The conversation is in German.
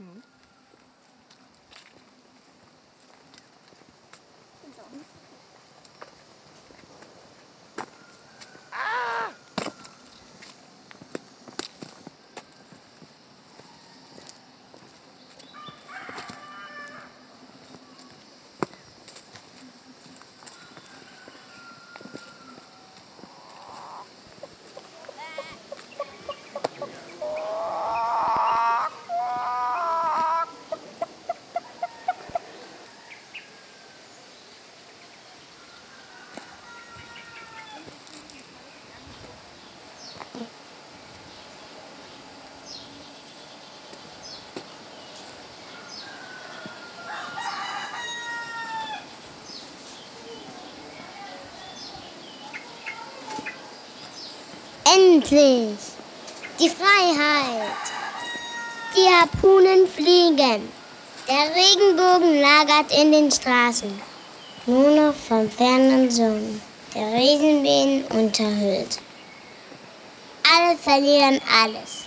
Mm. Endlich! Die Freiheit! Die Harpunen fliegen. Der Regenbogen lagert in den Straßen. Nur noch vom fernen Sohn, Der Riesenbären unterhüllt. Alle verlieren alles.